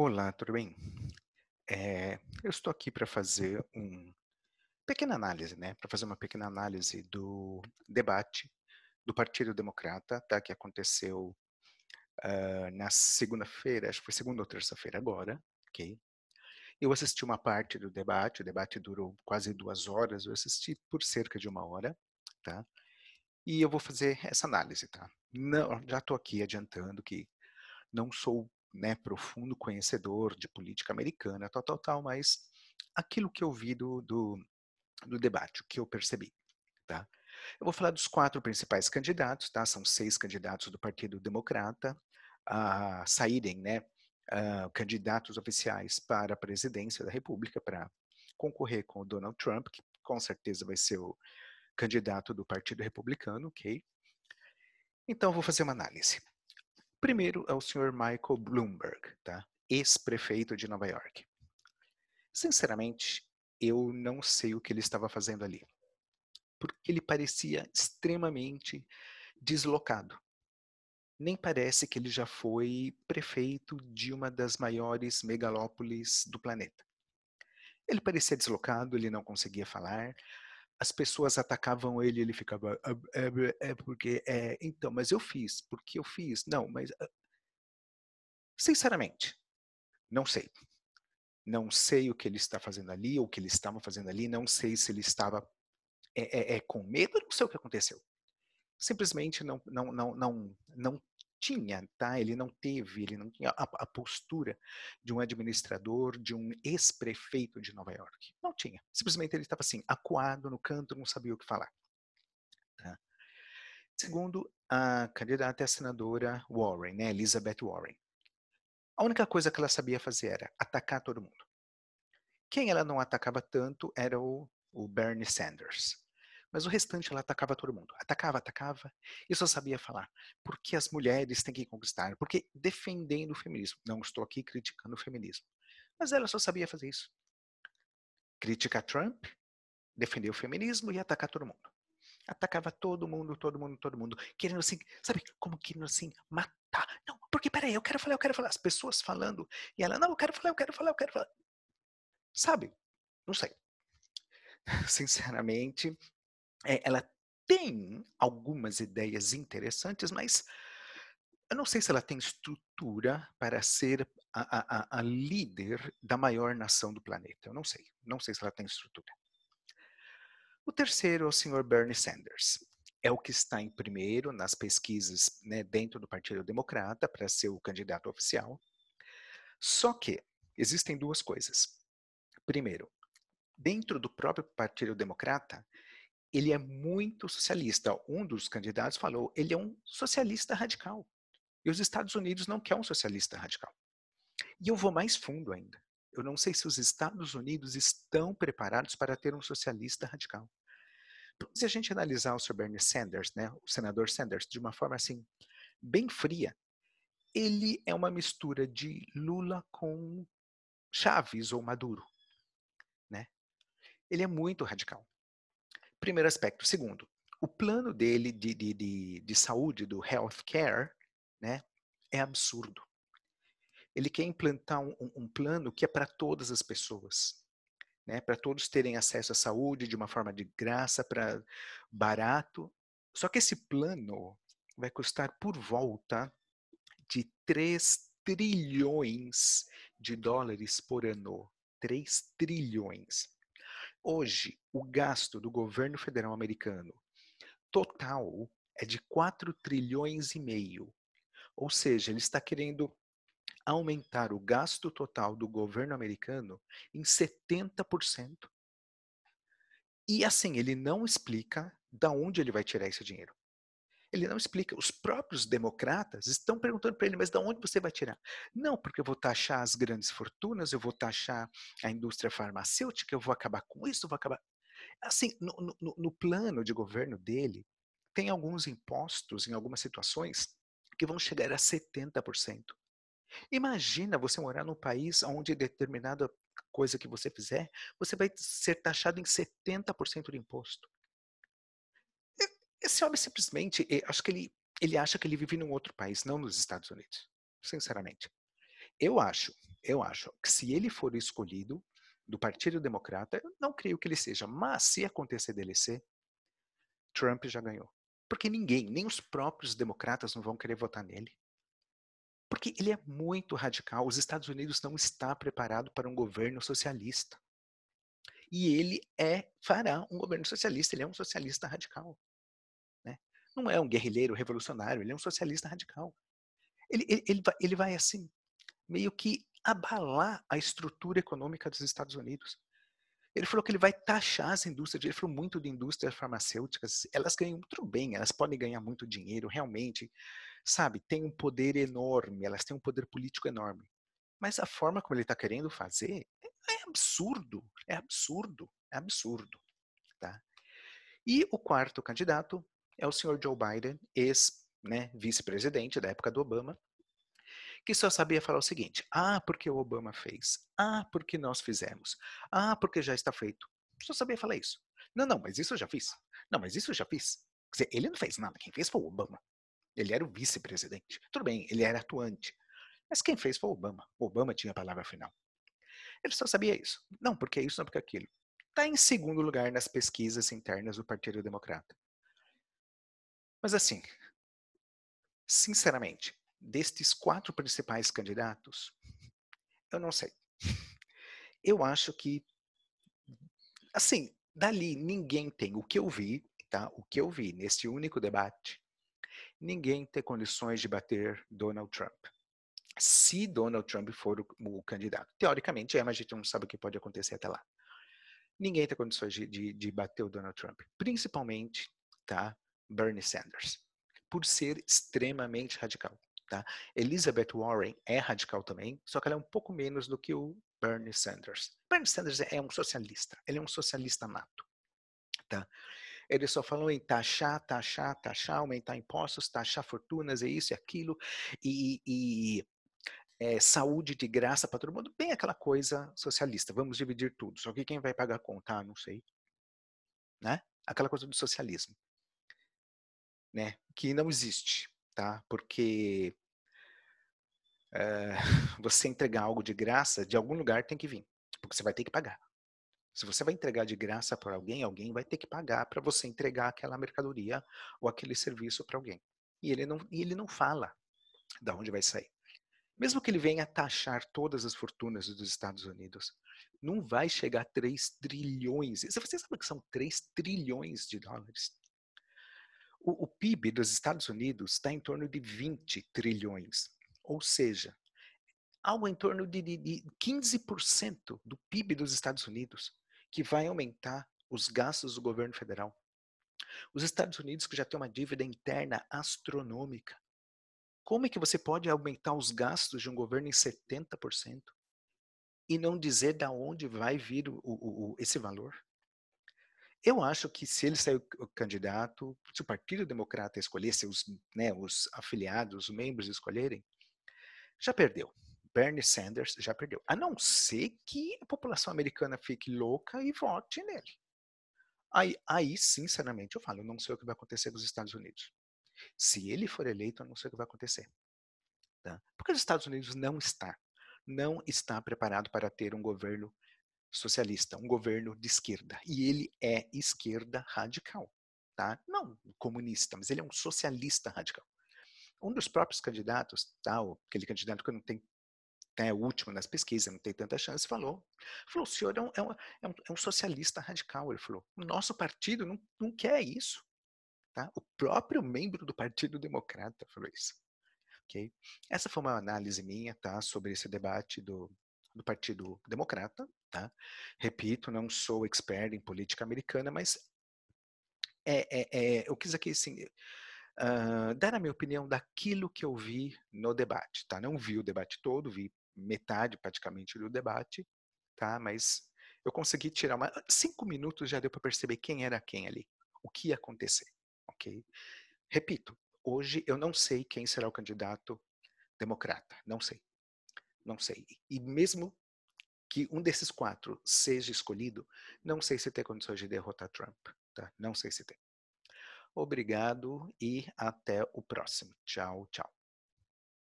Olá, tudo bem? Eh, eu estou aqui para fazer um pequena análise, né, para fazer uma pequena análise do debate do Partido Democrata, tá, que aconteceu, hã, na segunda-feira, acho que foi segunda ou terça-feira agora, ok. Eu assisti uma parte do debate, o debate durou quase 2 horas, eu assisti por cerca de 1 hora, tá. E eu vou fazer essa análise, tá. Não já estou aqui adiantando que não sou, né, profundo conhecedor de política americana, tal, tal, tal, mas aquilo que eu vi do do do debate, o que eu percebi, tá. Eu vou falar dos 4 principais candidatos, tá, são 6 candidatos do Partido Democrata a saírem, né, hã, candidatos oficiais para a presidência da república, pra concorrer com o Donald Trump, que com certeza vai ser o candidato do Partido Republicano, ok. Então vou fazer uma análise. Primeiro é o senhor Michael Bloomberg, tá, ex-prefeito de Nova Iorque. Sinceramente, eu não sei o que ele estava fazendo ali. Porque ele parecia extremamente deslocado. Nem parece que ele já foi prefeito de uma das maiores megalópolis do planeta. Ele parecia deslocado, ele não conseguia falar, as pessoas atacavam ele ele ficava: "Hã, é be é porque, eh, então, mas eu fiz, porque eu fiz, não, mas hã" Sinceramente, não sei. Não sei o que ele está fazendo ali, ou o que ele estava fazendo ali, não sei se ele estava, eh eh eh, com medo, não sei o que aconteceu. Simplesmente não não não não não tinha, tá, ele não teve, ele não tinha a a postura de um administrador, de um ex-prefeito de Nova Iorque, não tinha. Simplesmente ele estava assim, acuado no canto, não sabia o que falar. Tá. Segundo, a candidata a senadora Warren, né, Elizabeth Warren. A única coisa que ela sabia fazer era atacar todo mundo. Quem ela não atacava tanto era o o Bernie Sanders, mas o restante ela atacava todo mundo, atacava, atacava, e só sabia falar: "Porque as mulheres têm que conquistar, porque" defendendo o feminismo, não estou aqui criticando o feminismo, mas ela só sabia fazer isso. Criticar Trump, defender o feminismo e atacar todo mundo. Atacava todo mundo, todo mundo, todo mundo, querendo assim, sabe, como querendo assim, matar. "Não, porque espera aí, eu quero falar, eu quero falar", as pessoas falando, e ela: "Não, eu quero falar, eu quero falar, eu quero falar". Sabe, não sei. Sinceramente, eh, ela tem algumas ideias interessantes, mas eu não sei se ela tem estrutura para ser a a a líder da maior nação do planeta, eu não sei, não sei se ela tem estrutura. O terceiro é o senhor Bernie Sanders, é o que está em primeiro nas pesquisas, né, dentro do Partido Democrata para ser o candidato oficial. Só que existem 2 coisas. Primeiro, dentro do próprio Partido Democrata, ele é muito socialista, um dos candidatos falou: "Ele é um socialista radical", e os Estados Unidos não quer um socialista radical. E eu vou mais fundo ainda, eu não sei se os Estados Unidos estão preparados para ter um socialista radical. Se a gente analisar o Sr. Bernie Sanders, né, o senador Sanders, de uma forma assim, bem fria, ele é uma mistura de Lula com Chaves ou Maduro, né. Ele é muito radical. Primeiro aspecto. Segundo, o plano dele de de de de saúde, do healthcare, né, é absurdo. Ele quer implantar um um um plano que é para todas as pessoas, né, pra todos terem acesso à saúde de uma forma de graça, pra barato, só que esse plano vai custar por volta de 3.000.000.000.000 de dólares por ano, 3.000.000.000.000. Hoje, o gasto do governo federal americano, total, é de 4.500.000.000.000, ou seja, ele está querendo aumentar o gasto total do governo americano em 70%. E assim, ele não explica da onde ele vai tirar esse dinheiro. Ele não explica, os próprios democratas estão perguntando para ele: "Mas da onde você vai tirar?". "Não, porque eu vou taxar as grandes fortunas, eu vou taxar a indústria farmacêutica, eu vou acabar com isso, vou acabar" assim, no no no no plano de governo dele, tem alguns impostos em algumas situações, que vão chegar a 70%. Imagina você morar num país aonde determinada coisa que você fizer, você vai ser taxado em 70% de imposto. Esse homem simplesmente, eh, acho que ele ele acha que ele vive num outro país, não nos Estados Unidos, sinceramente. Eu acho, eu acho que se ele for escolhido do Partido Democrata, eu não creio que ele seja, mas se acontecer dele ser, Trump já ganhou. Porque ninguém, nem os próprios democratas não vão querer votar nele. Porque ele é muito radical. Os Estados Unidos não está preparado para um governo socialista. E ele é fará um governo socialista, ele é um socialista radical. Não é um guerrilheiro revolucionário, ele é um socialista radical. Ele, ele, ele, vai, ele vai, assim, meio que abalar a estrutura econômica dos Estados Unidos. Ele falou que ele vai taxar as indústrias, ele falou muito de indústrias farmacêuticas, elas ganham muito bem, elas podem ganhar muito dinheiro, realmente, sabe, tem um poder enorme, elas têm um poder político enorme. Mas a forma como ele está querendo fazer é absurdo, é absurdo, é absurdo. Tá? E o quarto candidato é o senhor Joe Biden, ex-vice-presidente né, da época do Obama, que só sabia falar o seguinte: ah, porque o Obama fez, ah, porque nós fizemos, ah, porque já está feito. Só sabia falar isso. Não, não, mas isso eu já fiz. Não, mas isso eu já fiz. Quer dizer, ele não fez nada, quem fez foi o Obama. Ele era o vice-presidente. Tudo bem, ele era atuante. Mas quem fez foi o Obama. O Obama tinha a palavra final. Ele só sabia isso. Não, porque isso, não porque aquilo. Está em segundo lugar nas pesquisas internas do Partido Democrata. Mas assim, sinceramente, destes quatro principais candidatos, eu não sei. Eu acho que, assim, dali ninguém tem o que eu vi, tá? O que eu vi neste único debate, ninguém tem condições de bater Donald Trump. Se Donald Trump for o, o candidato. Teoricamente é, mas a gente não sabe o que pode acontecer até lá. Ninguém tem condições de, de, de bater o Donald Trump. Principalmente, tá? Bernie Sanders. Por ser extremamente radical. Tá? Elizabeth Warren é radical também, só que ela é um pouco menos do que o Bernie Sanders. Bernie Sanders é um socialista, ele é um socialista nato. Tá? Eles só falam em taxar, taxar, taxar, aumentar impostos, taxar fortunas, é isso e aquilo, e, e é, saúde de graça para todo mundo, bem aquela coisa socialista, vamos dividir tudo, só que quem vai pagar a conta? Ah, não sei. Né? Aquela coisa do socialismo. Né? Que não existe tá? Porque é, você entregar algo de graça, de algum lugar tem que vir, porque você vai ter que pagar. Se você vai entregar de graça para alguém, alguém vai ter que pagar para você entregar aquela mercadoria ou aquele serviço para alguém. E ele não, e ele não fala de onde vai sair. Mesmo que ele venha taxar todas as fortunas dos Estados Unidos, não vai chegar a 3 trilhões. Você sabe que são 3 trilhões de dólares? O, o PIB dos Estados Unidos está em torno de 20 trilhões, ou seja, algo em torno de, de, de 15% do PIB dos Estados Unidos, que vai aumentar os gastos do governo federal. Os Estados Unidos que já tem uma dívida interna astronômica. Como é que você pode aumentar os gastos de um governo em 70% e não dizer da onde vai vir o, o, o, esse valor? Eu acho que se ele sair candidato, se o Partido Democrata escolher, se os, né, os afiliados, os membros escolherem, já perdeu. Bernie Sanders já perdeu. A não ser que a população americana fique louca e vote nele. Aí, aí, sinceramente, eu falo, eu não sei o que vai acontecer com os Estados Unidos. Se ele for eleito, eu não sei o que vai acontecer. Tá? Porque os Estados Unidos não está, não está preparado para ter um governo socialista, um governo de esquerda. E ele é esquerda radical, tá? Não comunista, mas ele é um socialista radical. Um dos próprios candidatos, tá? aquele candidato que não tem é o último nas pesquisas, não tem tanta chance, falou. Falou, o senhor é é um, é um, é um socialista radical. Ele falou, o nosso partido não, não quer isso. Tá? O próprio membro do Partido Democrata falou isso. Okay? Essa foi uma análise minha tá, sobre esse debate do, do Partido Democrata. Tá? Repito, não sou expert em política americana, mas é, é, é, eu quis aqui assim, uh, dar a minha opinião daquilo que eu vi no debate. Tá? Não vi o debate todo, vi metade praticamente do debate, tá? mas eu consegui tirar uma, cinco minutos já deu para perceber quem era quem ali, o que ia acontecer. ok? Repito, hoje eu não sei quem será o candidato democrata, não sei. Não sei. E mesmo que um desses quatro seja escolhido, não sei se tem condições de derrotar Trump. Tá? Não sei se tem. Obrigado e até o próximo. Tchau, tchau.